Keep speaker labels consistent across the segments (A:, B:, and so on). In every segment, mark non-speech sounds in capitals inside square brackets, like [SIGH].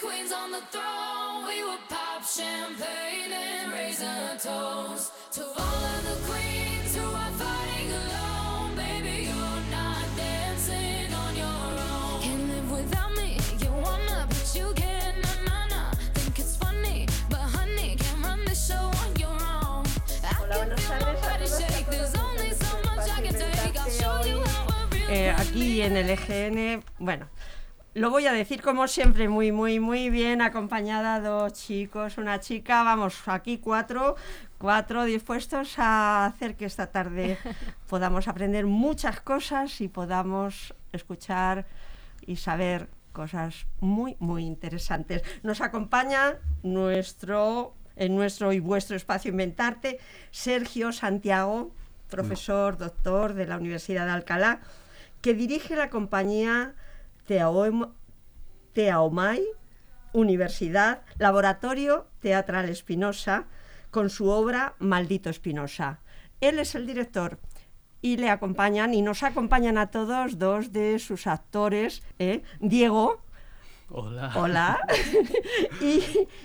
A: queens on the throne. We would pop champagne and raise a toast to all of the queens who are fighting alone. Baby, you're not dancing on your own. Can't live without me. You wanna, but you can't. Nah, nah, nah. Think it's funny, but honey, can't run the show on your own. I can feel my body shake. There's only so much I can take. I'll show you how
B: eh, aquí en el EGN, bueno, lo voy a decir como siempre, muy, muy, muy bien, acompañada dos chicos, una chica, vamos, aquí cuatro, cuatro dispuestos a hacer que esta tarde [LAUGHS] podamos aprender muchas cosas y podamos escuchar y saber cosas muy, muy interesantes. Nos acompaña nuestro, en nuestro y vuestro espacio Inventarte, Sergio Santiago, profesor, doctor de la Universidad de Alcalá, que dirige la compañía Teaom- Teaomai Universidad, Laboratorio Teatral Espinosa, con su obra Maldito Espinosa. Él es el director y le acompañan y nos acompañan a todos dos de sus actores, ¿eh? Diego,
C: Hola.
B: Hola. [LAUGHS] y,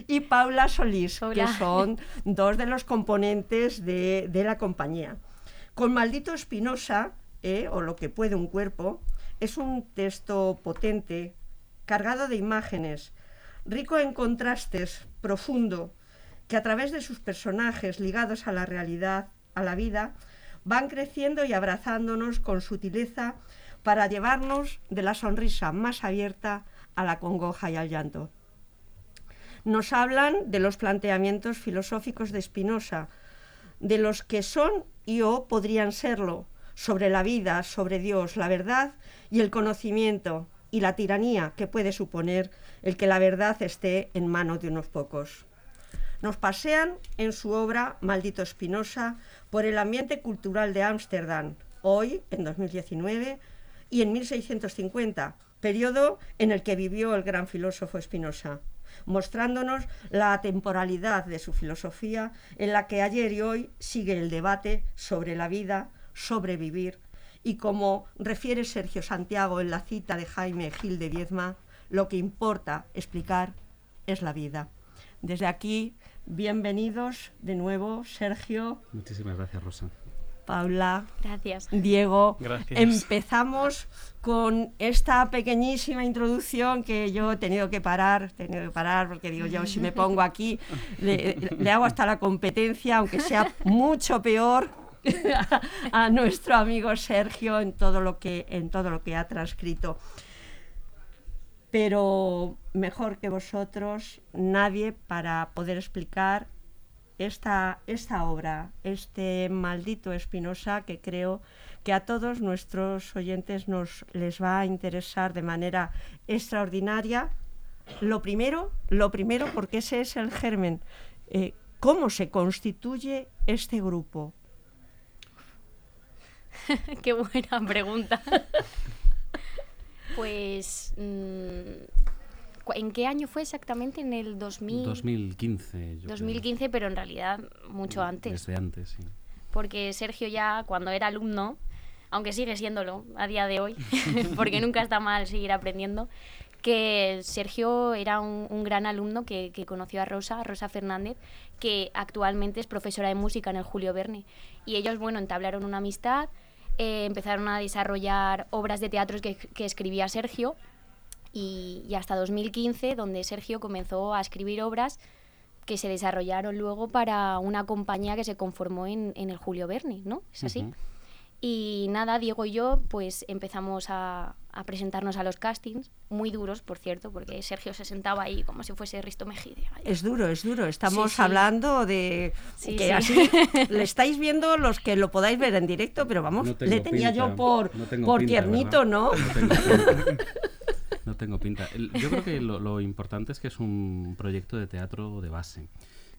B: y Paula Solís,
D: Hola.
B: que son dos de los componentes de, de la compañía. Con Maldito Espinosa, eh, o Lo que puede un cuerpo, es un texto potente, cargado de imágenes, rico en contrastes, profundo, que a través de sus personajes ligados a la realidad, a la vida, van creciendo y abrazándonos con sutileza para llevarnos de la sonrisa más abierta a la congoja y al llanto. Nos hablan de los planteamientos filosóficos de Spinoza, de los que son y o podrían serlo, sobre la vida, sobre Dios, la verdad y el conocimiento y la tiranía que puede suponer el que la verdad esté en manos de unos pocos. Nos pasean en su obra Maldito Espinosa por el ambiente cultural de Ámsterdam, hoy, en 2019, y en 1650, periodo en el que vivió el gran filósofo Spinoza, mostrándonos la temporalidad de su filosofía en la que ayer y hoy sigue el debate sobre la vida, sobre vivir, y como refiere Sergio Santiago en la cita de Jaime Gil de Viedma, lo que importa explicar es la vida. Desde aquí, bienvenidos de nuevo, Sergio,
C: Muchísimas gracias, Rosa.
B: Paula,
D: Gracias.
B: Diego.
C: Gracias.
B: Empezamos con esta pequeñísima introducción que yo he tenido que parar, he tenido que parar porque digo yo si me pongo aquí le, le hago hasta la competencia, aunque sea mucho peor [LAUGHS] a, nuestro amigo Sergio en todo lo que en todo lo que ha transcrito. Pero mejor que vosotros, nadie para poder explicar esta, esta obra, este maldito Espinosa que creo que a todos nuestros oyentes nos les va a interesar de manera extraordinaria. Lo primero, lo primero, porque ese es el germen. eh, ¿Cómo se constituye este grupo? [LAUGHS]
D: Qué buena pregunta. pues, mm, ¿en qué año fue exactamente? En el 2000,
C: 2015. yo creo.
D: 2015, pero en realidad mucho antes.
C: Desde antes, sí.
D: Porque Sergio ya cuando era alumno, aunque sigue siéndolo a día de hoy, [LAUGHS] porque nunca está mal seguir aprendiendo, que Sergio era un, un gran alumno que, que conoció a Rosa, a Rosa Fernández, que actualmente es profesora de música en el Julio Verne. Y ellos, bueno, entablaron una amistad, eh, empezaron a desarrollar obras de teatro que, escribía Sergio, y, y hasta 2015, donde Sergio comenzó a escribir obras que se desarrollaron luego para una compañía que se conformó en, en el Julio Verne, ¿no? ¿Es así? Y nada, Diego y yo pues empezamos a, a presentarnos a los castings, muy duros, por cierto, porque Sergio se sentaba ahí como si fuese Risto Mejide.
B: Es duro, es duro. Estamos
D: Sí, sí.
B: hablando de
D: Sí,
B: que
D: sí.
B: así le estáis viendo los que lo podáis ver en directo, pero vamos,
C: No
B: le tenía
C: pinta,
B: yo por,
C: no
B: por
C: pinta,
B: tiernito,
C: ¿verdad?
B: ¿no?
C: No tengo pinta. No tengo pinta. El- Yo creo que lo, lo importante es que es un proyecto de teatro de base,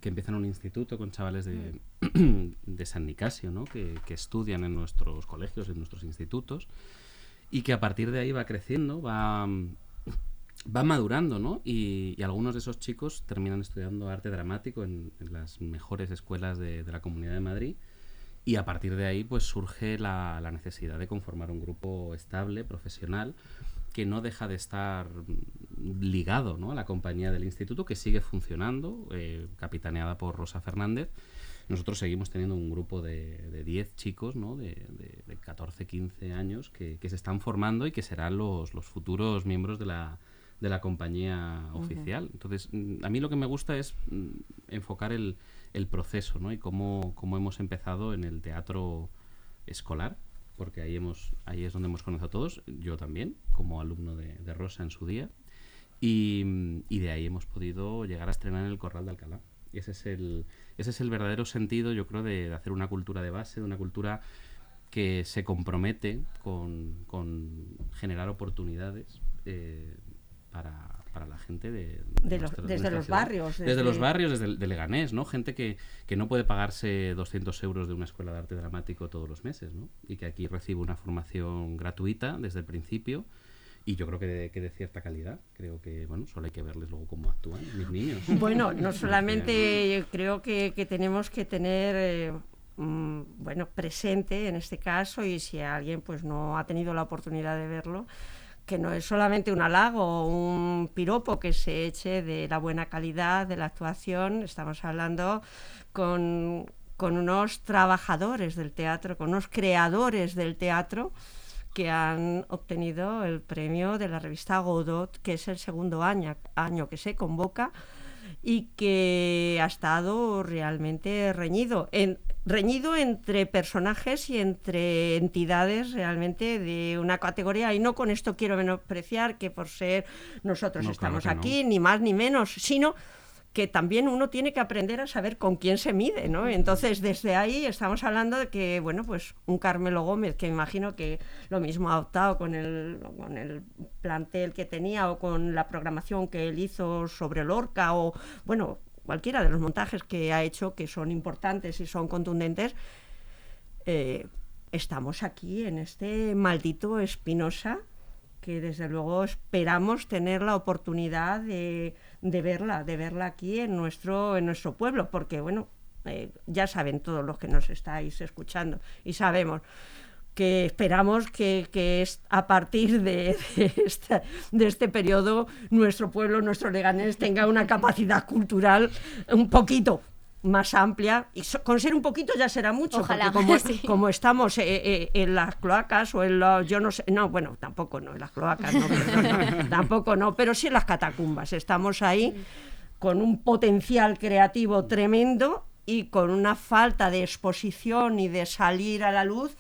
C: que empieza en un instituto con chavales de, [CLEARS THROAT] de San Nicasio, ¿no? que, que estudian en nuestros colegios, en nuestros institutos, y que a partir de ahí va creciendo, va, va madurando, ¿no? Y, y algunos de esos chicos terminan estudiando arte dramático en, en las mejores escuelas de, de la Comunidad de Madrid. Y a partir de ahí, pues surge la, la necesidad de conformar un grupo estable, profesional, que no deja de estar ligado ¿no? a la compañía del instituto que sigue funcionando, eh, capitaneada por Rosa Fernández. Nosotros seguimos teniendo un grupo de, de 10 chicos ¿no? de, de, de 14, 15 años que, que se están formando y que serán los, los futuros miembros de la, de la compañía oficial. Entonces, mm, a mí lo que me gusta es mm, enfocar el, el proceso ¿no? y cómo, cómo hemos empezado en el teatro escolar, porque ahí, hemos, ahí es donde hemos conocido a todos, yo también, como alumno de, Rosa en su día, y, de ahí hemos podido llegar a estrenar en el Corral de Alcalá. Y ese es el, ese es el verdadero sentido, yo creo, de, de hacer una cultura de base, de una cultura que se compromete con, con generar oportunidades eh, para, para la gente de,
B: De los-
C: nuestra-
B: desde
C: nuestra
B: los
C: ciudad.
B: barrios,
C: Desde, los barrios, desde el- de Leganés, ¿no? Gente que, que no puede pagarse 200 euros de una escuela de arte dramático todos los meses, ¿no? Y que aquí recibe una formación gratuita desde el principio y yo creo que de, que de cierta calidad. Creo que, bueno, solo hay que verles luego cómo actúan mis niños.
B: Bueno, no [LAUGHS] solamente creo que, que tenemos que tener eh, mm, bueno presente en este caso y si alguien pues no ha tenido la oportunidad de verlo que no es solamente un halago o un piropo que se eche de la buena calidad de la actuación, estamos hablando con, con unos trabajadores del teatro, con unos creadores del teatro que han obtenido el premio de la revista Godot, que es el segundo año, año que se convoca y que ha estado realmente reñido, en, reñido entre personajes y entre entidades realmente de una categoría. Y no con esto quiero menospreciar que por ser nosotros
C: No, claro
B: estamos
C: no.
B: aquí, ni más ni menos, sino que también uno tiene que aprender a saber con quién se mide, ¿no? Entonces, desde ahí estamos hablando de que, bueno, pues un Carmelo Gómez, que imagino que lo mismo ha optado con el, con el plantel que tenía o con la programación que él hizo sobre Lorca o, bueno, cualquiera de los montajes que ha hecho que son importantes y son contundentes, eh, estamos aquí en este maldito Espinosa que desde luego esperamos tener la oportunidad de, verla, de verla aquí en nuestro, en nuestro pueblo, porque bueno, eh, ya saben todos los que nos estáis escuchando y sabemos que esperamos que, que es a partir de, de esta- de este periodo nuestro pueblo, nuestro Leganés tenga una capacidad cultural un poquito más amplia y so- con ser un poquito ya será mucho
D: Ojalá,
B: porque como, [LAUGHS]
D: sí.
B: como estamos eh, eh, en las cloacas o en los yo no sé no bueno tampoco no en las cloacas no, no, [LAUGHS] tampoco no pero sí en las catacumbas estamos ahí con un potencial creativo tremendo y con una falta de exposición y de salir a la luz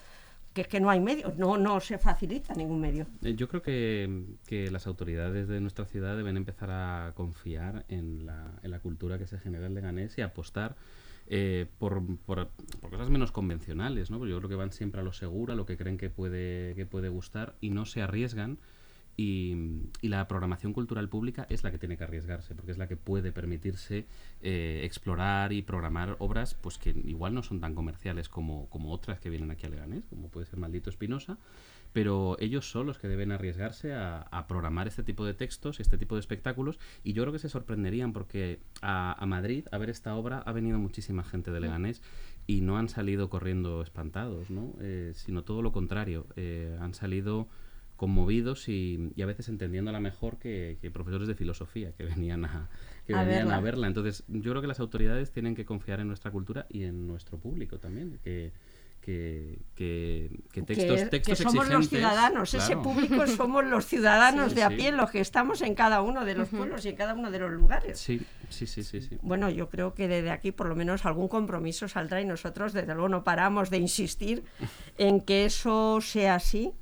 B: que es que no hay medios no no se facilita ningún medio
C: Eh, Yo creo que, que las autoridades de nuestra ciudad deben empezar a confiar en la, en la cultura que se genera en Leganés y apostar eh, por, por- por cosas menos convencionales, ¿no? Yo creo que van siempre a lo seguro, a lo que creen que puede, que puede gustar y no se arriesgan. Y, y la programación cultural pública es la que tiene que arriesgarse, porque es la que puede permitirse eh, explorar y programar obras pues que igual no son tan comerciales como, como otras que vienen aquí a Leganés, como puede ser Maldito Espinosa, pero ellos son los que deben arriesgarse a, a programar este tipo de textos, este tipo de espectáculos, y yo creo que se sorprenderían porque a, a Madrid a ver esta obra ha venido muchísima gente de Leganés y no han salido corriendo espantados, ¿no? Eh, sino todo lo contrario, eh, han salido conmovidos y, y a veces entendiéndola mejor que, que profesores de filosofía que venían a, que
B: A
C: venían
B: verla.
C: a verla. Entonces, yo creo que las autoridades tienen que confiar en nuestra cultura y en nuestro público también, que, que, que, que textos,
B: que,
C: textos
B: que somos los ciudadanos, ese
C: claro.
B: público somos los [LAUGHS] ciudadanos
C: Sí,
B: de a
C: sí.
B: pie, los que estamos en cada uno de los pueblos y en cada uno de los lugares.
C: Sí, sí, sí, sí, sí.
B: Bueno, yo creo que desde aquí por lo menos algún compromiso saldrá y nosotros desde luego no paramos de insistir en que eso sea así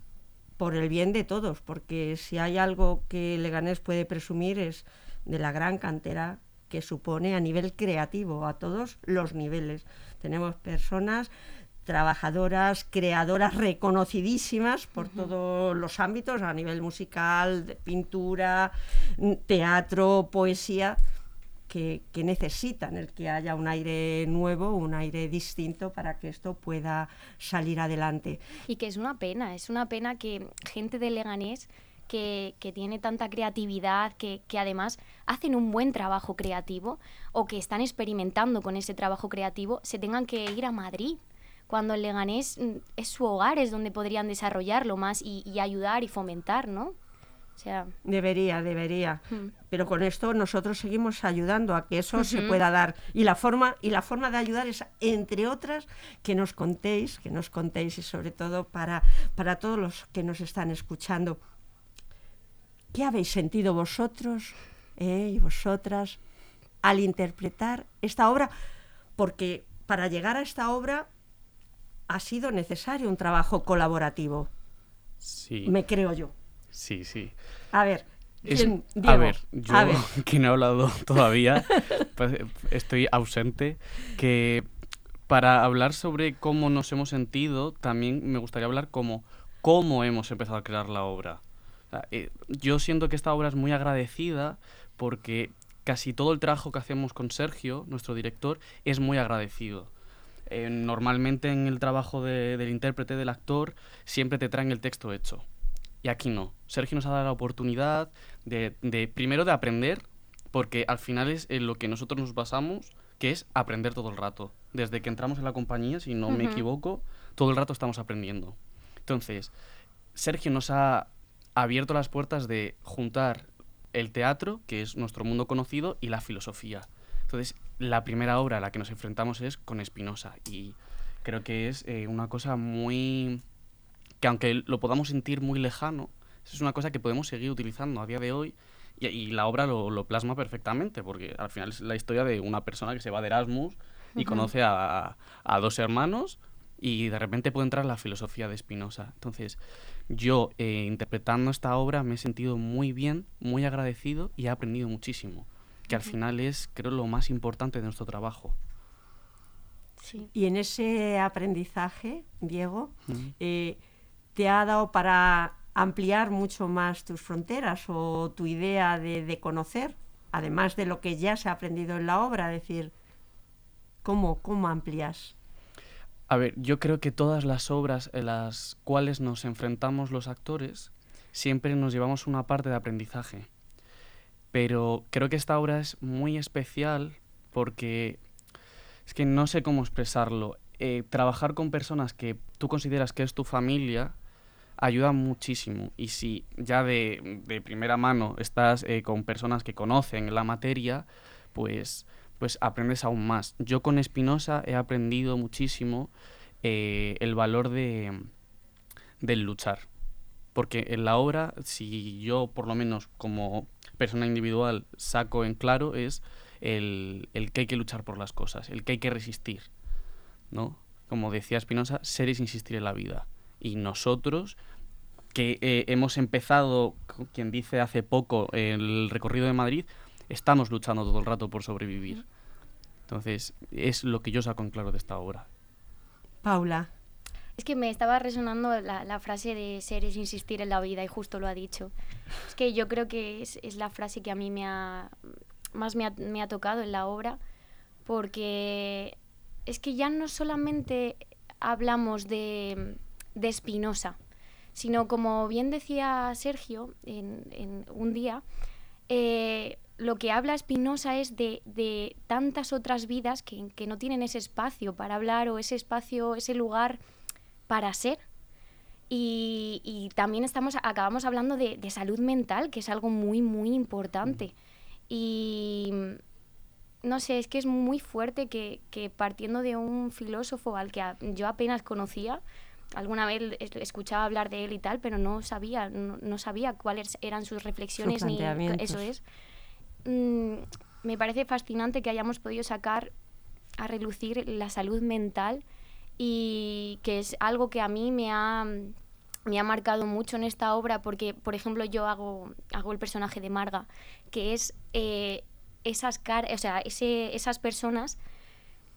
B: por el bien de todos, porque si hay algo que Leganés puede presumir es de la gran cantera que supone a nivel creativo, a todos los niveles. Tenemos personas trabajadoras, creadoras reconocidísimas por todos los ámbitos, a nivel musical, de pintura, teatro, poesía, que, que necesitan el que haya un aire nuevo, un aire distinto para que esto pueda salir adelante.
D: Y que es una pena, es una pena que gente de Leganés que, que tiene tanta creatividad, que, que además hacen un buen trabajo creativo o que están experimentando con ese trabajo creativo, se tengan que ir a Madrid. Cuando el Leganés mm, es su hogar, es donde podrían desarrollarlo más y, y ayudar y fomentar, ¿no? Sea,
B: Debería, debería.
D: Mm.
B: Pero con esto nosotros seguimos ayudando a que eso se pueda dar. Y la forma, y la forma de ayudar es, entre otras, que nos contéis, que nos contéis, y sobre todo para, para todos los que nos están escuchando. ¿Qué habéis sentido vosotros eh, y vosotras al interpretar esta obra? Porque para llegar a esta obra ha sido necesario un trabajo colaborativo,
E: Sí,
B: me creo yo.
E: Sí, sí.
B: A ver,
E: a ver, yo
B: a ver. [LAUGHS]
E: que no he hablado todavía, pues, estoy ausente, que para hablar sobre cómo nos hemos sentido, también me gustaría hablar como cómo hemos empezado a crear la obra. O sea, eh, yo siento que esta obra es muy agradecida porque casi todo el trabajo que hacemos con Sergio, nuestro director, es muy agradecido. Eh, normalmente en el trabajo de- del intérprete, del actor, siempre te traen el texto hecho. Y aquí no. Sergio nos ha dado la oportunidad de, de, primero de aprender, porque al final es en lo que nosotros nos basamos, que es aprender todo el rato. Desde que entramos en la compañía, si no me equivoco, todo el rato estamos aprendiendo. Entonces, Sergio nos ha abierto las puertas de juntar el teatro, que es nuestro mundo conocido, y la filosofía. Entonces, la primera obra a la que nos enfrentamos es con Spinoza y creo que es eh, una cosa muy... que aunque lo podamos sentir muy lejano, es una cosa que podemos seguir utilizando a día de hoy y, y la obra lo, lo plasma perfectamente, porque al final es la historia de una persona que se va de Erasmus y
D: Ujú.
E: conoce a, a dos hermanos y de repente puede entrar la filosofía de Spinoza. Entonces, yo eh, interpretando esta obra me he sentido muy bien, muy agradecido y he aprendido muchísimo, que al final es, creo, lo más importante de nuestro trabajo.
D: sí.
B: Y en ese aprendizaje, Diego,
E: Ujú.
B: eh, ¿te ha dado para ampliar mucho más tus fronteras o tu idea de, conocer, además de lo que ya se ha aprendido en la obra? Es decir, ¿cómo, cómo amplias?
E: A ver, yo creo que todas las obras en las cuales nos enfrentamos los actores siempre nos llevamos una parte de aprendizaje. Pero creo que esta obra es muy especial porque es que no sé cómo expresarlo. Eh, trabajar con personas que tú consideras que es tu familia ayuda muchísimo. Y si ya de, de primera mano estás eh, con personas que conocen la materia, pues, pues aprendes aún más. Yo con Spinoza he aprendido muchísimo eh, el valor de, del luchar. Porque en la obra, si yo por lo menos como persona individual saco en claro, es el, el que hay que luchar por las cosas, el que hay que resistir. ¿no? Como decía Spinoza, ser es insistir en la vida. Y nosotros, que eh, hemos empezado, quien dice hace poco, el recorrido de Madrid, estamos luchando todo el rato por sobrevivir. Entonces, es lo que yo saco en claro de esta obra.
B: Paula,
D: Es que me estaba resonando la, la frase de ser es insistir en la vida y justo lo ha dicho. Es que yo creo que es, es la frase que a mí me ha, más me ha, me ha tocado en la obra porque es que ya no solamente hablamos de, de Spinoza, sino como bien decía Sergio en, en un día, eh, lo que habla Spinoza es de, de tantas otras vidas que, que no tienen ese espacio para hablar o ese espacio, ese lugar para ser. Y, y también estamos, acabamos hablando de, de salud mental, que es algo muy, muy importante. Y no sé, es que es muy fuerte que, que partiendo de un filósofo al que a- yo apenas conocía, alguna vez es- escuchaba hablar de él y tal, pero no sabía, no, no sabía cuáles eran sus reflexiones ni
B: planteamientos.
D: eso es. Mm, me parece fascinante que hayamos podido sacar a relucir la salud mental y que es algo que a mí me ha, me ha marcado mucho en esta obra porque, por ejemplo, yo hago, hago el personaje de Marga, que es eh, esas, car o sea, ese, esas personas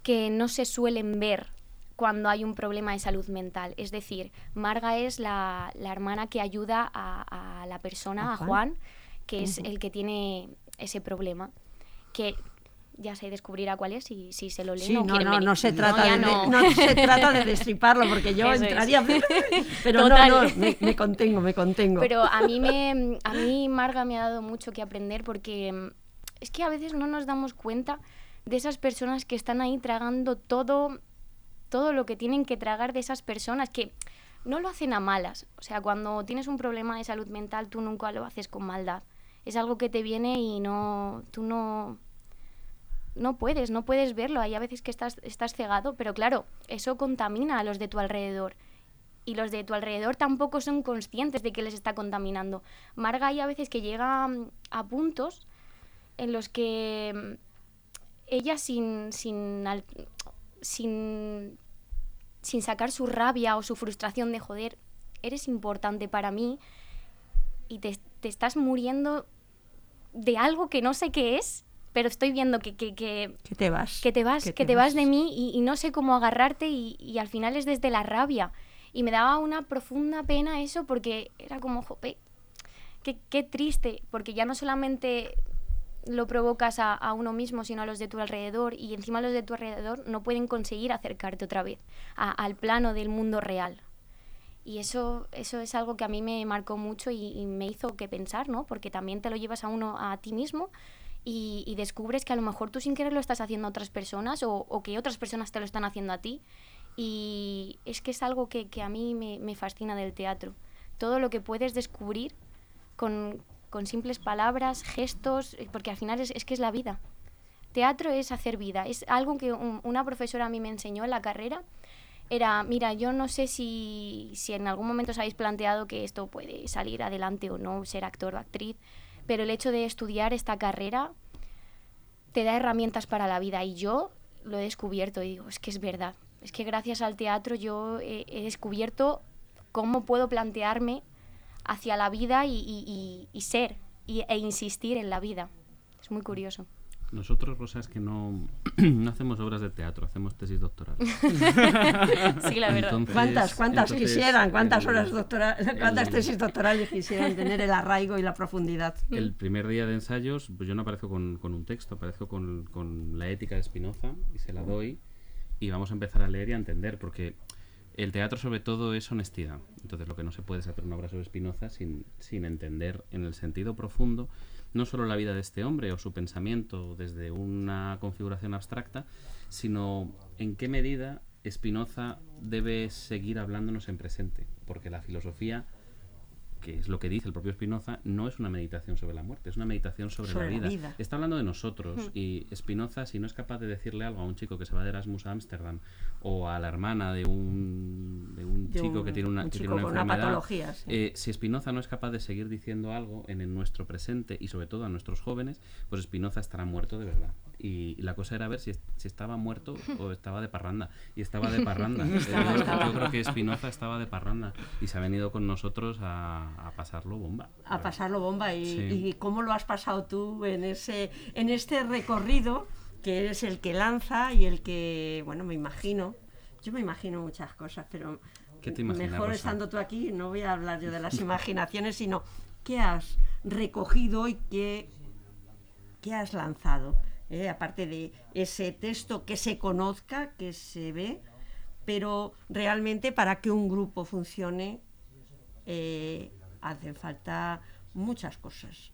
D: que no se suelen ver cuando hay un problema de salud mental. Es decir, Marga es la, la hermana que ayuda a, a la persona,
B: ¿A
D: a
B: Juan?
D: Que es el que tiene ese problema. Que ya se descubrirá cuál es y si se lo leen
B: sí, no, no,
D: venir.
B: no se trata de,
D: no.
B: no se [LAUGHS] trata de destriparlo porque yo
D: Eso es.
B: entraría, [LAUGHS] pero
D: Total.
B: no, no, me, me contengo, me contengo.
D: Pero a mí, me, a mí Marga me ha dado mucho que aprender porque es que a veces no nos damos cuenta de esas personas que están ahí tragando todo, todo lo que tienen que tragar de esas personas que no lo hacen a malas. O sea, cuando tienes un problema de salud mental, tú nunca lo haces con maldad. Es algo que te viene y no, tú no, no puedes, no puedes verlo. Hay a veces que estás, estás cegado, pero claro, eso contamina a los de tu alrededor. Y los de tu alrededor tampoco son conscientes de que les está contaminando. Marga hay a veces que llega mm, a puntos en los que mm, ella sin, sin, sin, sin sacar su rabia o su frustración de joder, eres importante para mí y te, te estás muriendo de algo que no sé qué es, pero estoy viendo que, que, que,
B: Que te vas.
D: que te vas, que te, vas de mí y, y no sé cómo agarrarte y, y al final es desde la rabia. Y me daba una profunda pena eso porque era como, jope, qué, qué triste, porque ya no solamente lo provocas a, a uno mismo, sino a los de tu alrededor y encima los de tu alrededor no pueden conseguir acercarte otra vez al plano del mundo real. Y eso, eso es algo que a mí me marcó mucho y, me hizo que pensar, ¿no? Porque también te lo llevas a uno, a ti mismo, y, y descubres que a lo mejor tú sin querer lo estás haciendo a otras personas o, o que otras personas te lo están haciendo a ti. Y es que es algo que, que a mí me, me fascina del teatro. Todo lo que puedes descubrir con, con simples palabras, gestos, eh, porque al final es, que es la vida. Teatro es hacer vida. Es algo que un- una profesora a mí me enseñó en la carrera. Era, mira, yo no sé si, en algún momento os habéis planteado que esto puede salir adelante o no, ser actor o actriz, pero el hecho de estudiar esta carrera te da herramientas para la vida y yo lo he descubierto digo, es que es verdad. Es que gracias al teatro yo he descubierto cómo puedo plantearme hacia la vida y, y- y- y ser y- e insistir en la vida. Es muy curioso.
C: Nosotros, Rosa, es que no, [CLEARS THROAT] no hacemos obras de teatro, hacemos tesis doctorales. [LAUGHS]
D: Sí, la verdad.
C: Entonces-
B: ¿Cuántas, cuántas
C: entonces,
B: quisieran? ¿Cuántas
C: el-
B: horas doctora- cuántas
C: el-
B: tesis doctorales quisieran tener el arraigo y la profundidad?
C: El primer día de ensayos, pues yo no aparezco con, con un texto, aparezco con, con la ética de Spinoza y se la doy y vamos a empezar a leer y a entender, porque el teatro sobre todo es honestidad. Entonces lo que no se puede es hacer una obra sobre Spinoza sin, sin entender en el sentido profundo no solo la vida de este hombre o su pensamiento desde una configuración abstracta, sino en qué medida Spinoza debe seguir hablándonos en presente, porque la filosofía que es lo que dice el propio Spinoza, no es una meditación sobre la muerte, es una meditación sobre,
B: Sobre la
C: la, vida. Está hablando de nosotros y Spinoza, si no es capaz de decirle algo a un chico que se va de Erasmus a Ámsterdam o a la hermana de un, de un
B: De
C: chico
B: un-
C: que tiene una,
B: un
C: que
B: chico
C: tiene una
B: con una
C: enfermedad,
B: patología, sí.
C: eh, si Spinoza no es capaz de seguir diciendo algo en, en nuestro presente y sobre todo a nuestros jóvenes, pues Spinoza estará muerto de verdad. Y, y la cosa era ver si, si estaba muerto [LAUGHS] o estaba de parranda. Y estaba de parranda. [LAUGHS] Eh, yo, creo que Spinoza estaba de parranda y se ha venido con nosotros a, a pasarlo bomba.
B: a pasarlo bomba y,
C: Sí.
B: y cómo lo has pasado tú en ese en este recorrido que eres el que lanza y el que bueno me imagino yo me imagino muchas cosas pero
C: ¿Qué te imaginas,
B: mejor
C: Rosa?
B: estando tú aquí no voy a hablar yo de las [LAUGHS] imaginaciones sino qué has recogido y qué qué has lanzado ¿eh? aparte de ese texto que se conozca que se ve pero realmente para que un grupo funcione eh, hacen falta muchas cosas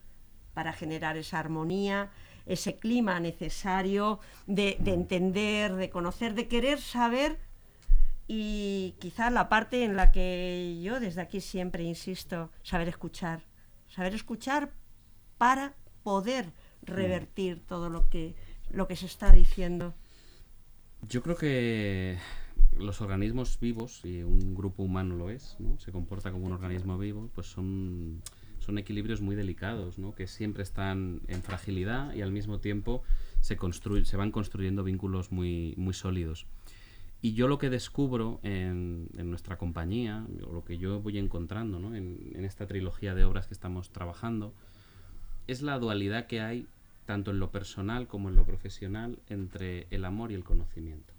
B: para generar esa armonía, ese clima necesario de, de entender, de conocer, de querer saber y quizá la parte en la que yo desde aquí siempre insisto, saber escuchar, saber escuchar para poder revertir todo lo que, lo que se está diciendo.
C: Yo creo que los organismos vivos, y un grupo humano lo es, ¿no? se comporta como un organismo vivo, pues son, son equilibrios muy delicados, ¿no? que siempre están en fragilidad y al mismo tiempo se, se van construyendo vínculos muy, muy sólidos. Y yo lo que descubro en, en nuestra compañía, o lo que yo voy encontrando ¿no? en, en esta trilogía de obras que estamos trabajando, es la dualidad que hay tanto en lo personal como en lo profesional entre el amor y el conocimiento.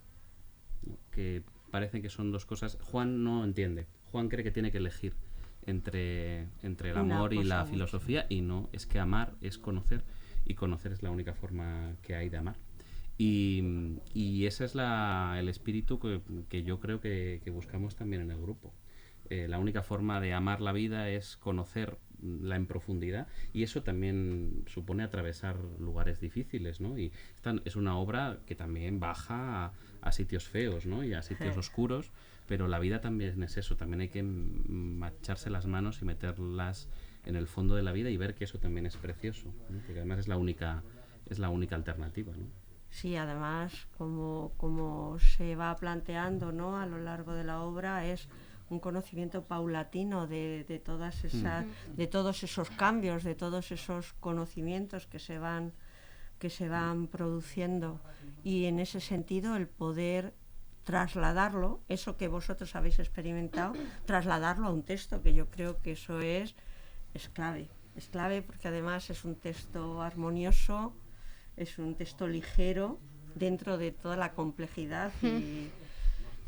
C: ¿no? Que parece que son dos cosas. Juan no entiende. Juan cree que tiene que elegir entre, entre el
B: Una
C: amor y la filosofía y no, es que amar es conocer y conocer es la única forma que hay de amar. Y, y ese es la, el espíritu que, que yo creo que, que buscamos también en el grupo. Eh, la única forma de amar la vida es conocer la en profundidad y eso también supone atravesar lugares difíciles, ¿no? Y esta es una obra que también baja a, a sitios feos, ¿no? Y a sitios
B: Sí.
C: oscuros pero la vida también es eso, también hay que macharse las manos y meterlas en el fondo de la vida y ver que eso también es precioso, ¿no? porque además es la única, es la única alternativa. ¿no?
B: Sí, además, como, como se va planteando ¿no? a lo largo de la obra, es un conocimiento paulatino de, de todas esas, de todos esos cambios, de todos esos conocimientos que se van que se van produciendo. Y en ese sentido el poder trasladarlo, eso que vosotros habéis experimentado, [COUGHS] trasladarlo a un texto, que yo creo que eso es, es clave. Es clave porque además es un texto armonioso, es un texto ligero dentro de toda la complejidad y,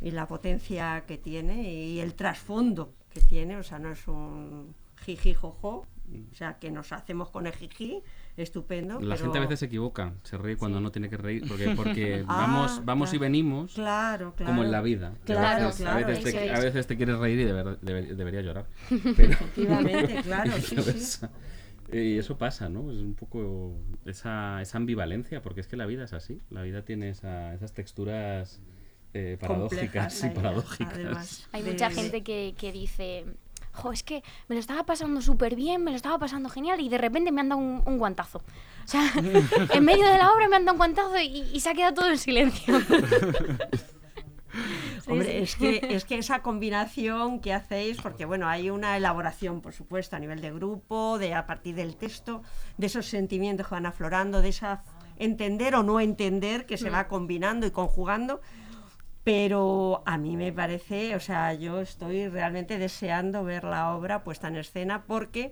B: y la potencia que tiene y el trasfondo que tiene, o sea, no es un jiji jojo, o sea, que nos hacemos con el jiji, estupendo.
C: La
B: pero-
C: gente a veces se equivoca, se ríe cuando no tiene que reír, porque, [LAUGHS] porque
B: Ah,
C: vamos, vamos y
B: claro.
C: venimos
B: Claro, claro.
C: como en la vida. que a
B: Claro,
C: veces,
B: claro,
C: a, veces te,
D: es.
C: a veces te quieres reír y de verdad debe- debería llorar. [LAUGHS] Pero,
B: Efectivamente, [LAUGHS] claro, sí, sí.
C: viceversa. Y eso pasa, ¿no? Es un poco esa, esa ambivalencia, porque es que la vida es así. La vida tiene esa- esas texturas eh, paradójicas
B: Complejas,
C: y paradójicas.
B: además.
D: Hay mucha gente que, que dice, jo, es que me lo estaba pasando súper bien, me lo estaba pasando genial y de repente me han dado un, un guantazo. O sea, [LAUGHS] en medio de la obra me han dado un guantazo y, y se ha quedado todo en silencio. [LAUGHS]
B: Hombre, es que, es que esa combinación que hacéis, porque bueno, hay una elaboración, por supuesto, a nivel de grupo, de a partir del texto, de esos sentimientos que van aflorando, de esa entender o no entender que se
D: Mm.
B: va combinando y conjugando. Pero a mí me parece, o sea, yo estoy realmente deseando ver la obra puesta en escena porque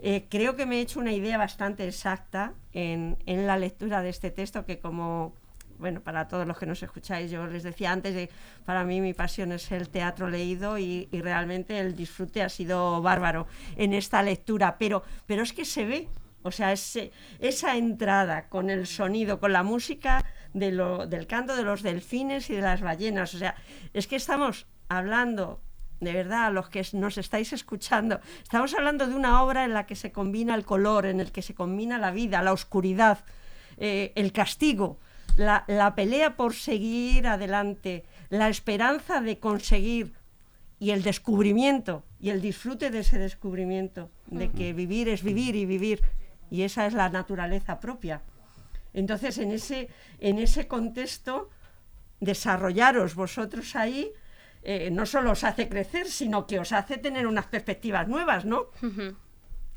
B: eh, creo que me he hecho una idea bastante exacta en, la lectura de este texto que como, bueno, para todos los que nos escucháis, yo les decía antes, de, para mí mi pasión es el teatro leído y, realmente el disfrute ha sido bárbaro en esta lectura, pero, pero es que se ve, o sea, esa entrada con el sonido, con la música de lo- del canto de los delfines y de las ballenas, o sea, es que estamos hablando de verdad, a los que nos estáis escuchando, estamos hablando de una obra en la que se combina el color, en el que se combina la vida, la oscuridad, eh, el castigo, la, la pelea por seguir adelante, la esperanza de conseguir y el descubrimiento y el disfrute de ese descubrimiento, de que vivir es vivir y vivir, y esa es la naturaleza propia. Entonces, en ese, en ese contexto, desarrollaros vosotros ahí eh, no solo os hace crecer, sino que os hace tener unas perspectivas nuevas, ¿no?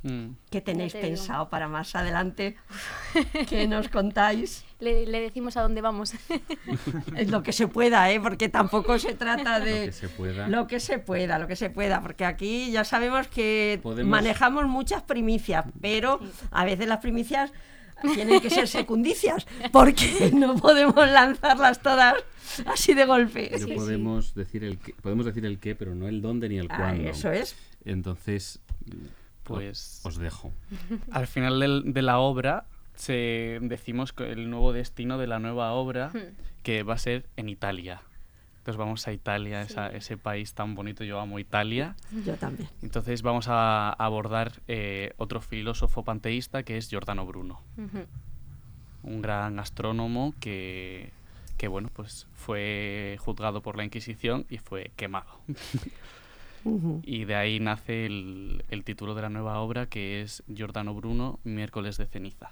E: Mm.
B: ¿Qué tenéis
D: te digo.
B: pensado para más adelante? [LAUGHS] ¿Qué nos contáis?
D: Le, le decimos a dónde vamos. [LAUGHS]
B: Es lo que se pueda, ¿eh? Porque tampoco se trata
C: Lo
B: de...
C: que se pueda.
B: Lo que se pueda, lo que se pueda, porque aquí ya sabemos que
C: Podemos-
B: manejamos muchas primicias, pero a veces las primicias tienen que ser secundicias, porque [LAUGHS] no podemos lanzarlas todas así de golpe.
C: Yo podemos, Decir el qué, podemos decir el qué, pero no el dónde ni el
B: Ah,
C: cuándo.
B: eso es.
C: Entonces,
E: Pues
C: os dejo.
E: al final del- de la obra se, decimos el nuevo destino de la nueva obra que va a ser en Italia. Entonces vamos a Italia, esa- ese país tan bonito, yo amo Italia.
B: Yo también.
E: Entonces vamos a abordar eh, otro filósofo panteísta que es Giordano Bruno, un gran astrónomo que, que bueno, pues fue juzgado por la Inquisición y fue quemado. [LAUGHS] Y de ahí nace el, el título de la nueva obra que es Giordano Bruno, miércoles de ceniza.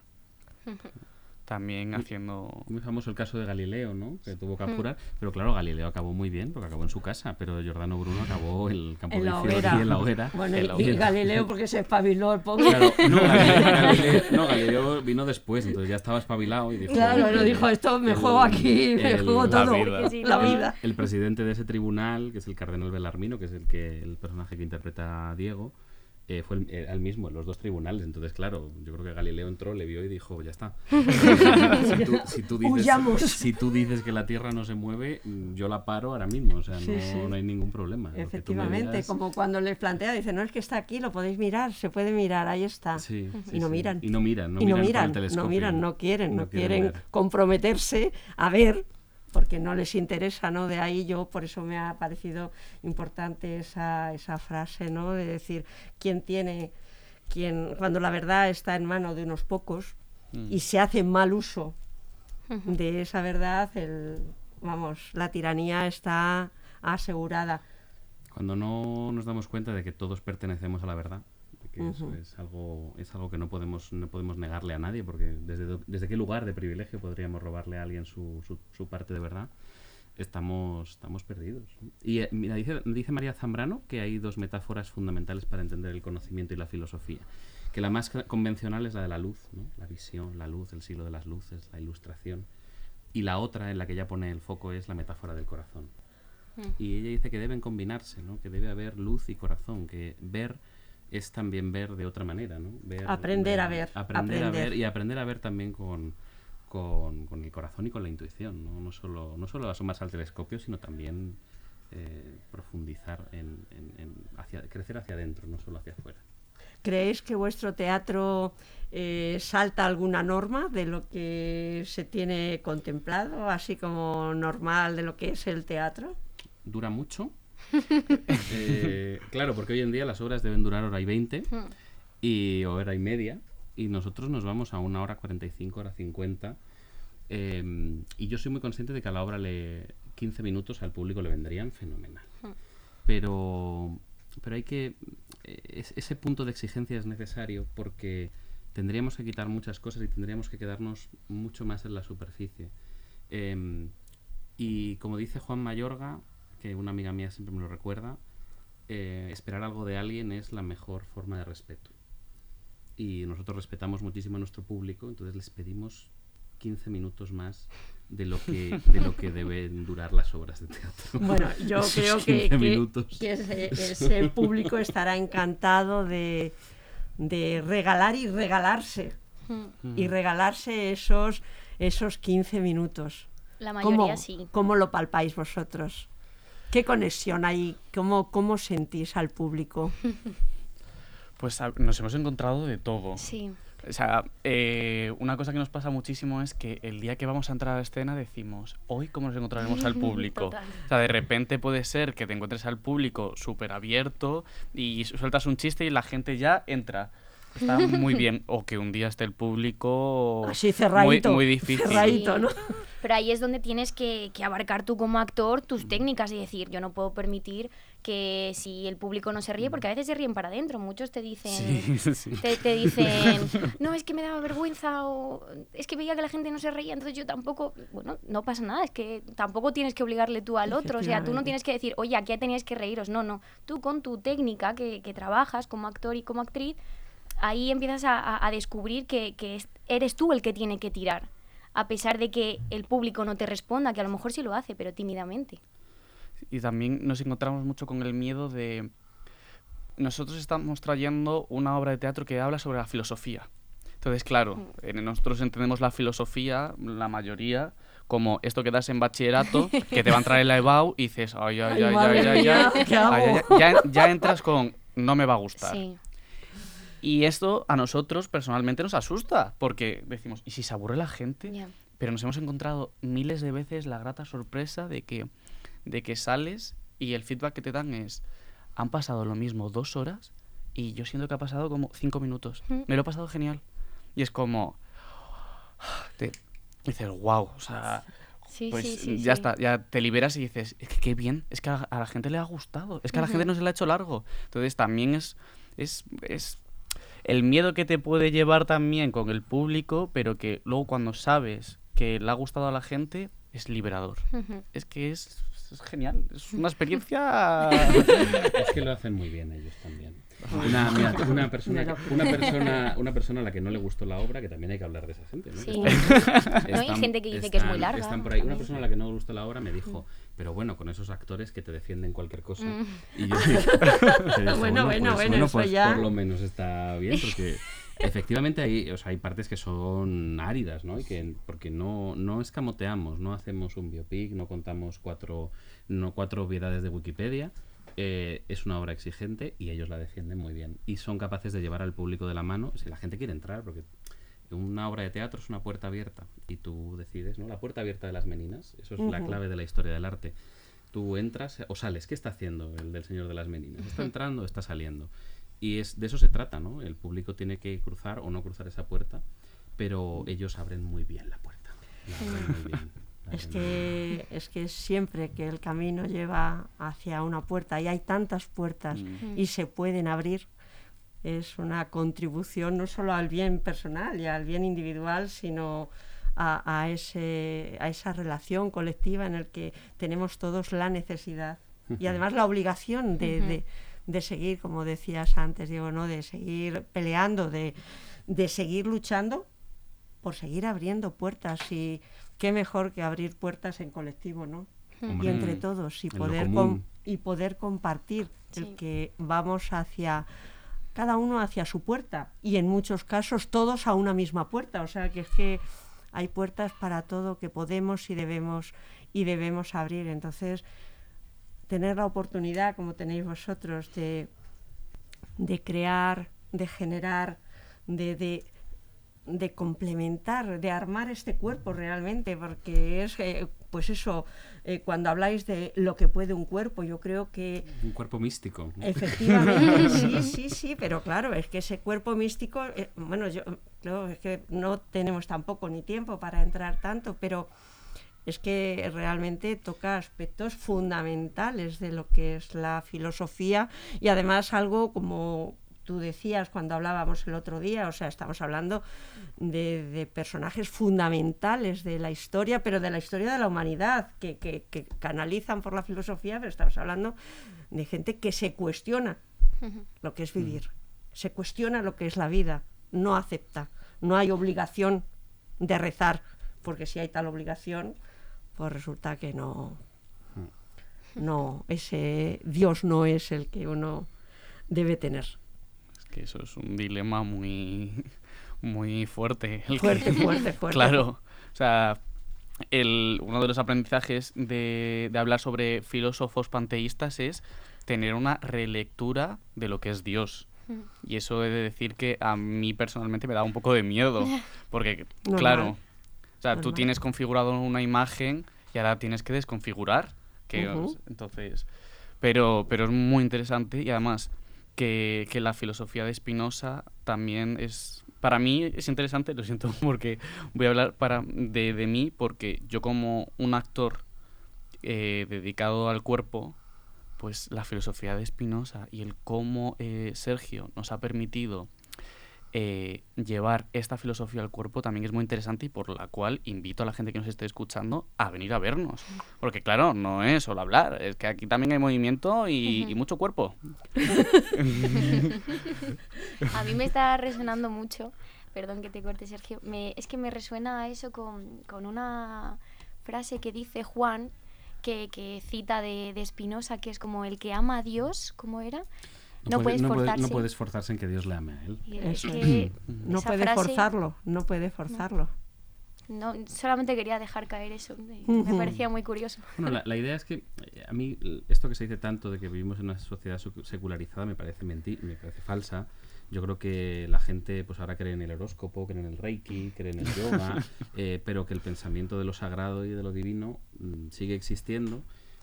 E: También haciendo...
C: Muy famoso el caso de Galileo, ¿no? Que tuvo que
B: Mm.
C: abjurar. Pero claro, Galileo acabó muy bien, porque acabó en su casa. Pero Giordano Bruno acabó en el campo
B: En
C: de
B: la hoguera.
C: en la hoguera. [LAUGHS]
B: Bueno,
E: En la
B: y
E: hoguera.
B: Galileo [LAUGHS] porque se espabiló el pobre.
C: Claro, no, [LAUGHS] Galileo, no, Galileo vino después, entonces ya estaba espabilado y dijo...
B: Claro, lo dijo, esto me
C: el-
B: juego aquí, me
C: el-
B: juego
E: la
B: todo.
E: vida.
D: Sí,
B: La
D: no.
B: vida.
C: El presidente de ese tribunal, que es el cardenal Belarmino, que es el que el personaje que interpreta a Diego, eh, fue el, era el mismo en los dos tribunales. Entonces, claro, yo creo que Galileo entró, le vio y dijo, ya está. [LAUGHS] si, tú, si tú dices,
B: Huyamos.
C: si tú dices que la Tierra no se mueve, yo la paro ahora mismo. O sea,
B: Sí,
C: no,
B: sí.
C: no hay ningún problema.
B: Efectivamente,
C: digas-
B: como cuando les plantea, dice, no es que está aquí, lo podéis mirar, se puede mirar, ahí está.
C: Sí, sí,
B: y no
C: sí.
B: miran.
C: Y no miran, no
B: y no
C: miran,
B: miran, no miran, no quieren, no, quieren, comprometerse a ver, porque no les interesa, ¿no? De ahí yo, por eso me ha parecido importante esa, esa frase, ¿no? De decir, quién tiene, quién, cuando la verdad está en manos de unos pocos y se hace mal uso de esa verdad, el, vamos, la tiranía está asegurada.
C: Cuando no nos damos cuenta de que todos pertenecemos a la verdad, que eso es algo, es algo que no podemos, no podemos negarle a nadie, porque desde, desde qué lugar de privilegio podríamos robarle a alguien su, su, su parte de verdad, estamos, estamos perdidos. Y eh, mira, dice, dice María Zambrano que hay dos metáforas fundamentales para entender el conocimiento y la filosofía. Que la más convencional es la de la luz, ¿no? la visión, la luz, el siglo de las luces, la ilustración. Y la otra, en la que ella pone el foco, es la metáfora del corazón. Y ella dice que deben combinarse, ¿no? que debe haber luz y corazón, que ver es también ver de otra manera. ¿no? Ver-
B: Aprender a ver,
C: Aprender, a ver y aprender a ver también con, con, con el corazón y con la intuición. No, no, solo, no solo asomarse al telescopio, sino también eh, profundizar en, en- en hacia, crecer hacia adentro, no solo hacia afuera.
B: ¿Creéis que vuestro teatro eh, salta alguna norma de lo que se tiene contemplado, así como normal de lo que es el teatro?
C: dura mucho. Eh, claro, porque hoy en día las obras deben durar hora y 20 y, o hora y media y nosotros nos vamos a una hora 45, hora 50 eh, y yo soy muy consciente de que a la obra le 15 minutos al público le vendrían fenomenal. Pero, pero hay que... eh, es- ese punto de exigencia es necesario porque tendríamos que quitar muchas cosas y tendríamos que quedarnos mucho más en la superficie. Em, y como dice Juan Mayorga, que una amiga mía siempre me lo recuerda, eh, esperar algo de alguien es la mejor forma de respeto. Y nosotros respetamos muchísimo a nuestro público, entonces les pedimos 15 minutos más de lo que, de lo que deben durar las obras de teatro. [LAUGHS]
B: Bueno, yo
C: Esos
B: creo que,
C: 15
B: que-
C: minutos.
B: que ese, ese público estará encantado de, de regalar y regalarse. Y regalarse esos, esos 15 minutos.
D: La
B: ¿Cómo,
D: mayoría sí.
B: ¿Cómo lo palpáis vosotros? ¿Qué conexión hay? ¿Cómo, cómo sentís al público? [LAUGHS]
E: Pues a- nos hemos encontrado de todo.
D: Sí.
E: O sea, eh, una cosa que nos pasa muchísimo es que el día que vamos a entrar a la escena decimos, hoy cómo nos encontraremos al [LAUGHS] público.
D: Total.
E: O sea, de repente puede ser que te encuentres al público súper abierto y sueltas un chiste y la gente ya entra. Está muy bien. O que un día esté el público
B: Así cerradito.
E: muy, muy difícil.
B: Cerradito, ¿no?
D: Pero ahí es donde tienes que, que abarcar tú como actor
E: Mm.
D: tus técnicas y decir, yo no puedo permitir que si el público no se ríe, porque a veces se ríen para adentro, muchos te dicen,
E: Mm. [LAUGHS] Sí, sí.
D: te, te dicen, no, es que me daba vergüenza o es que veía que la gente no se reía, entonces yo tampoco, bueno, no pasa nada, es que tampoco tienes que obligarle tú al otro, o sea, tú no tienes que decir, oye, aquí teníais que reíros, no, no, tú con tu técnica que, que trabajas como actor y como actriz, ahí empiezas a, a- a descubrir que, que es- eres tú el que tiene que tirar, a pesar de que el público no te responda, que a lo mejor sí lo hace, pero tímidamente.
E: Y también nos encontramos mucho con el miedo de... Nosotros estamos trayendo una obra de teatro que habla sobre la filosofía. Entonces, claro, en- nosotros entendemos la filosofía, la mayoría, como esto que das en bachillerato, que te va a entrar en la EBAU y dices, ay, ay,
B: Ay,
E: ay, ay, ay, ay,
B: ¿qué
E: ay, ay". Ya, ya entras con, no me va a gustar.
D: Sí.
E: Y esto a nosotros personalmente nos asusta, porque decimos, ¿y si se aburre la gente? Pero nos hemos encontrado miles de veces la grata sorpresa de que, de que sales y el feedback que te dan es, han pasado lo mismo dos horas y yo siento que ha pasado como cinco minutos.
D: Mm.
E: Me lo he pasado genial. Y es como, te dices, wow, o sea,
D: Sí,
E: pues
D: sí, sí,
E: ya está, ya te liberas y dices, es que qué bien, es que a, la gente le ha gustado, es que a la gente no se le ha hecho largo. Entonces también es, es, es el miedo que te puede llevar también con el público, pero que luego cuando sabes que le ha gustado a la gente, es liberador. Es que es, es genial, es una [LAUGHS] experiencia...
C: Es que lo hacen muy bien ellos también. Una, mira, una persona, una persona, una persona a la que no le gustó la obra, que también hay que hablar de esa gente, ¿no?
D: Sí. [LAUGHS] No, hay gente que dice que es muy larga,
C: Están por ahí. Una persona a la que no le gustó la obra me dijo, pero bueno, con esos actores que te defienden cualquier cosa.
D: Mm.
C: Y yo dije, yo dije,
B: Bueno, bueno,
C: pues,
B: bueno, eso
C: pues
B: ya-
C: por lo menos está bien, porque [LAUGHS] efectivamente hay, o sea, hay partes que son áridas, ¿no? Y que, porque no, no escamoteamos, no hacemos un biopic, no contamos cuatro, no cuatro obviedades de Wikipedia. Eh, es una obra exigente y ellos la defienden muy bien. Y son capaces de llevar al público de la mano si la gente quiere entrar, porque una obra de teatro es una puerta abierta y tú decides, ¿no? La puerta abierta de las meninas, eso es la clave de la historia del arte. Tú entras o sales, ¿qué está haciendo el del Señor de las Meninas? ¿Está entrando o está saliendo? Y es de eso se trata, ¿no? El público tiene que cruzar o no cruzar esa puerta, pero ellos abren muy bien la puerta. La abren muy bien. [LAUGHS]
B: Es que, es que siempre que el camino lleva hacia una puerta y hay tantas puertas
E: Mm.
B: y se pueden abrir, es una contribución no solo al bien personal y al bien individual, sino a, a ese, a esa relación colectiva en el que tenemos todos la necesidad y además la obligación de, de- de seguir, como decías antes, Diego, ¿no? de seguir peleando, de, de seguir luchando por seguir abriendo puertas y qué mejor que abrir puertas en colectivo, ¿no?
C: Hombre,
B: y entre todos y
C: en
B: poder com- y poder compartir
D: Sí.
B: el que vamos hacia cada uno hacia su puerta y en muchos casos todos a una misma puerta, o sea que es que hay puertas para todo que podemos y debemos y debemos abrir, entonces tener la oportunidad como tenéis vosotros de de crear, de generar, de, de, de complementar, de armar este cuerpo realmente, porque es, eh, pues eso, eh, cuando habláis de lo que puede un cuerpo, yo creo que
C: Un cuerpo místico. ¿no?
B: efectivamente, [LAUGHS] sí, sí, sí, pero claro, es que ese cuerpo místico, eh, bueno, yo creo es que no tenemos tampoco ni tiempo para entrar tanto, pero es que realmente toca aspectos fundamentales de lo que es la filosofía y además algo como tú decías cuando hablábamos el otro día, o sea, estamos hablando de, de personajes fundamentales de la historia, pero de la historia de la humanidad, que, que- que canalizan por la filosofía, pero estamos hablando de gente que se cuestiona lo que es vivir, se cuestiona lo que es la vida, no acepta, no hay obligación de rezar, porque si hay tal obligación, pues resulta que no, no, ese Dios no es el que uno debe tener.
E: Que eso es un dilema muy, [LAUGHS] muy fuerte. el que- [LAUGHS]
B: Fuerte, fuerte.
E: Claro. O sea, el, uno de los aprendizajes de, de hablar sobre filósofos panteístas es tener una relectura de lo que es Dios. Y eso he de decir que a mí personalmente me da un poco de miedo. [LAUGHS] Porque,
B: Normal.
E: claro, o sea, tú tienes configurado una imagen y ahora tienes que desconfigurar. Que. Entonces, pero, pero es muy interesante y además que, que la filosofía de Spinoza también es, para mí es interesante, lo siento [LAUGHS] porque voy a hablar para, de, de mí, porque yo como un actor eh, dedicado al cuerpo, pues la filosofía de Spinoza y el cómo eh, Sergio nos ha permitido eh, llevar esta filosofía al cuerpo también es muy interesante y por la cual invito a la gente que nos esté escuchando a venir a vernos. Porque claro, no es solo hablar, es que aquí también hay movimiento y, y mucho cuerpo. [LAUGHS]
D: A mí me está resonando mucho, perdón que te corte Sergio, me- es que me resuena a eso con, con una frase que dice Juan, que, que cita de, de Spinoza, que es como el que ama a Dios, ¿cómo era? No, puede
C: no puede- no puede esforzarse en que Dios le ame a él.
B: Eso [CLEARS THROAT] No puede
D: frase-
B: forzarlo, no puede forzarlo.
D: No, solamente quería dejar caer eso, me, parecía muy curioso.
C: Bueno, la, la idea es que eh, a mí esto que se dice tanto de que vivimos en una sociedad secu- secularizada me parece menti me parece falsa. Yo creo que la gente pues ahora cree en el horóscopo, cree en el reiki, cree en el yoga, [LAUGHS] eh, pero que el pensamiento de lo sagrado y de lo divino mm, sigue existiendo.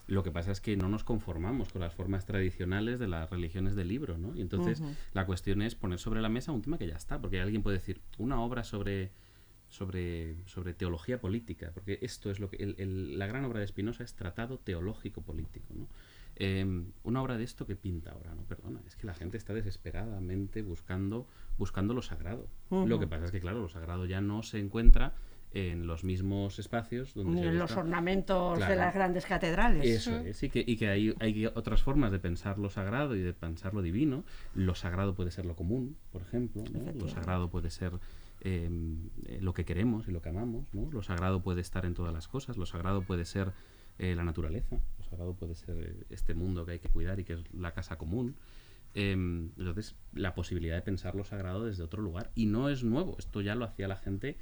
C: Lo que pasa es que no nos conformamos con las formas tradicionales de las religiones del libro, ¿no? Y entonces la cuestión es poner sobre la mesa un tema que ya está, porque alguien puede decir una obra sobre sobre, sobre teología política, porque esto es lo que el- el- la gran obra de Spinoza es tratado teológico político, ¿no? Eh, una obra de esto que pinta ahora, no perdona, es que la gente está desesperadamente buscando buscando lo sagrado. Lo que pasa es que claro, lo sagrado ya no se encuentra en los mismos espacios donde se
B: en los
C: busca-
B: ornamentos
C: Claro.
B: de las grandes catedrales.
C: eso es, y que, y que hay, hay otras formas de pensar lo sagrado y de pensar lo divino. Lo sagrado puede ser lo común, por ejemplo. ¿no? Lo sagrado puede ser eh, eh, lo que queremos y lo que amamos. ¿no? Lo sagrado puede estar en todas las cosas. Lo sagrado puede ser eh, la naturaleza. Lo sagrado puede ser eh, este mundo que hay que cuidar y que es la casa común. Em, entonces, la posibilidad de pensar lo sagrado desde otro lugar. Y no es nuevo. Esto ya lo hacía la gente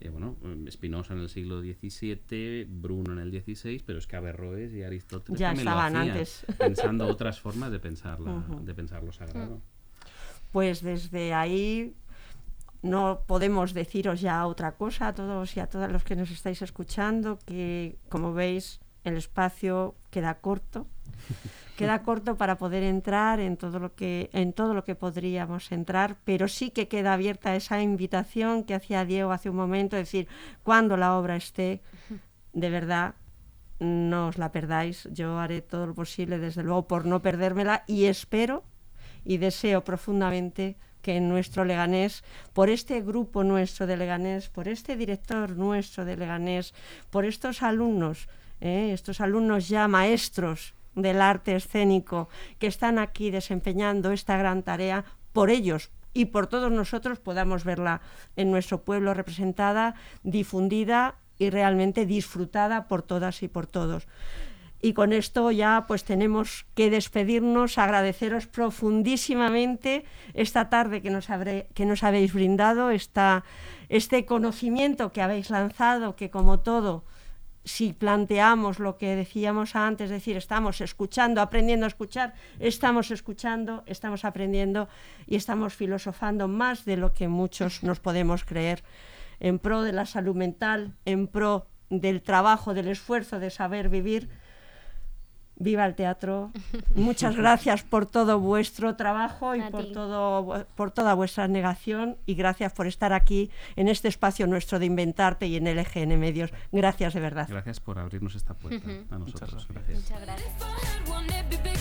C: eh, bueno, em, Spinoza en el siglo XVII, Bruno en el XVI, pero es que Averroes y Aristóteles
B: Ya
C: también
B: estaban
C: lo hacían,
B: antes. [LAUGHS]
C: pensando otras formas de pensar, la- de pensar lo sagrado.
B: Pues desde ahí no podemos deciros ya otra cosa a todos y a todas los que nos estáis escuchando, que como veis el espacio queda corto. [LAUGHS] Queda corto para poder entrar en todo lo que en todo lo que podríamos entrar, pero sí que queda abierta esa invitación que hacía Diego hace un momento, es decir, cuando la obra esté de verdad, no os la perdáis. Yo haré todo lo posible, desde luego, por no perdérmela y espero y deseo profundamente que en nuestro Leganés, por este grupo nuestro de Leganés, por este director nuestro de Leganés, por estos alumnos, ¿eh? estos alumnos ya maestros del arte escénico que están aquí desempeñando esta gran tarea, por ellos y por todos nosotros podamos verla en nuestro pueblo representada, difundida y realmente disfrutada por todas y por todos. Y con esto ya pues tenemos que despedirnos, agradeceros profundísimamente esta tarde que nos, que nos habéis brindado, esta, este conocimiento que habéis lanzado, que como todo si planteamos lo que decíamos antes, es decir, estamos escuchando, aprendiendo a escuchar, estamos escuchando, estamos aprendiendo y estamos filosofando más de lo que muchos nos podemos creer en pro de la salud mental, en pro del trabajo, del esfuerzo de saber vivir. Viva el teatro. [LAUGHS] Muchas gracias por todo vuestro trabajo y por, todo, por toda vuestra negación y gracias por estar aquí en este espacio nuestro de Inventarte y en LGN Medios. Gracias de verdad.
C: Gracias por abrirnos esta puerta a nosotros.
D: Muchas gracias.